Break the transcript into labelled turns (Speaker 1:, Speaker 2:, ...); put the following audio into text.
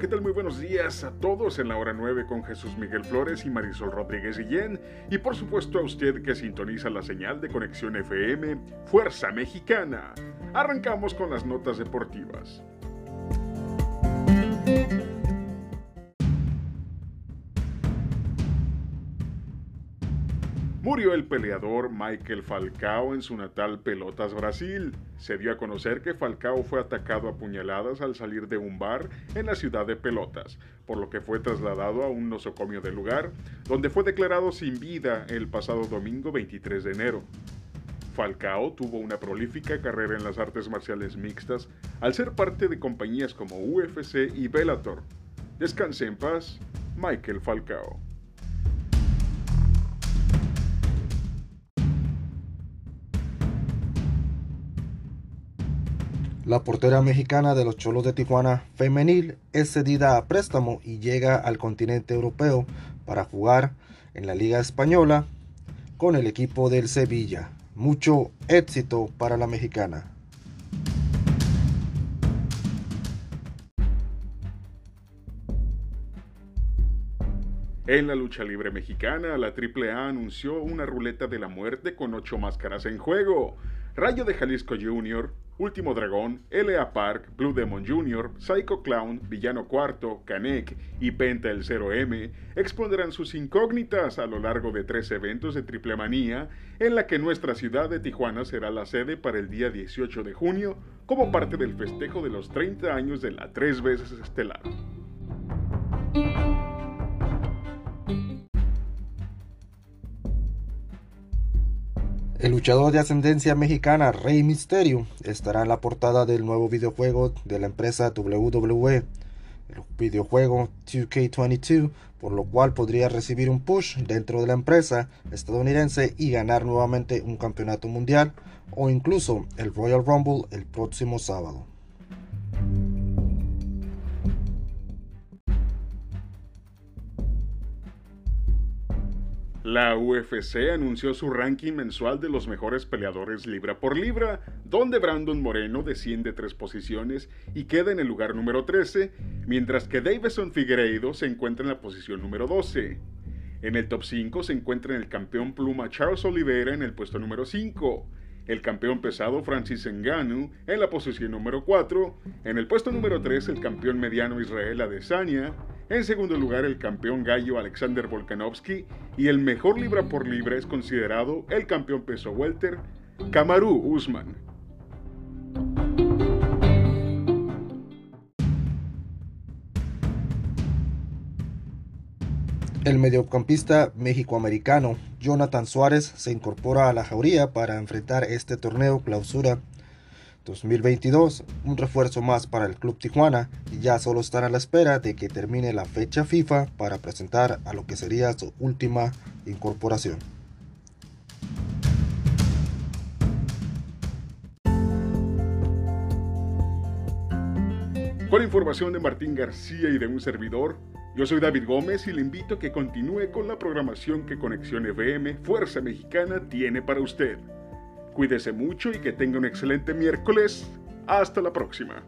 Speaker 1: ¿qué tal? Muy buenos días a todos en la hora 9 con Jesús Miguel Flores y Marisol Rodríguez Guillén. Y por supuesto a usted que sintoniza la señal de conexión FM Fuerza Mexicana. Arrancamos con las notas deportivas. Murió el peleador Michael Falcao en su natal Pelotas, Brasil. Se dio a conocer que Falcao fue atacado a puñaladas al salir de un bar en la ciudad de Pelotas, por lo que fue trasladado a un nosocomio del lugar, donde fue declarado sin vida el pasado domingo 23 de enero. Falcao tuvo una prolífica carrera en las artes marciales mixtas al ser parte de compañías como UFC y Bellator. Descanse en paz, Michael Falcao.
Speaker 2: La portera mexicana de los Cholos de Tijuana femenil es cedida a préstamo y llega al continente europeo para jugar en la Liga Española con el equipo del Sevilla. Mucho éxito para la mexicana.
Speaker 1: En la lucha libre mexicana, la AAA anunció una ruleta de la muerte con ocho máscaras en juego. Rayo de Jalisco Jr., Último Dragón, L.A. Park, Blue Demon Jr., Psycho Clown, Villano Cuarto, Canek y Penta el 0M expondrán sus incógnitas a lo largo de tres eventos de Triple Manía, en la que nuestra ciudad de Tijuana será la sede para el día 18 de junio, como parte del festejo de los 30 años de la tres veces estelar.
Speaker 2: El luchador de ascendencia mexicana Rey Mysterio estará en la portada del nuevo videojuego de la empresa WWE, el videojuego 2K22, por lo cual podría recibir un push dentro de la empresa estadounidense y ganar nuevamente un campeonato mundial o incluso el Royal Rumble el próximo sábado.
Speaker 1: La UFC anunció su ranking mensual de los mejores peleadores libra por libra, donde Brandon Moreno desciende tres posiciones y queda en el lugar número 13, mientras que Davison Figueiredo se encuentra en la posición número 12. En el top 5 se encuentra el campeón pluma Charles Oliveira en el puesto número 5, el campeón pesado Francis Ngannou en la posición número 4, en el puesto número 3 el campeón mediano Israel Adesanya, en segundo lugar el campeón gallo Alexander Volkanovski y el mejor libra por libra es considerado el campeón peso welter Kamaru Usman.
Speaker 2: El mediocampista mexicoamericano Jonathan Suárez se incorpora a la jauría para enfrentar este torneo clausura 2022, un refuerzo más para el Club Tijuana y ya solo están a la espera de que termine la fecha FIFA para presentar a lo que sería su última incorporación.
Speaker 1: Con información de Martín García y de un servidor, yo soy David Gómez y le invito a que continúe con la programación que Conexión FM Fuerza Mexicana tiene para usted. Cuídese mucho y que tenga un excelente miércoles. Hasta la próxima.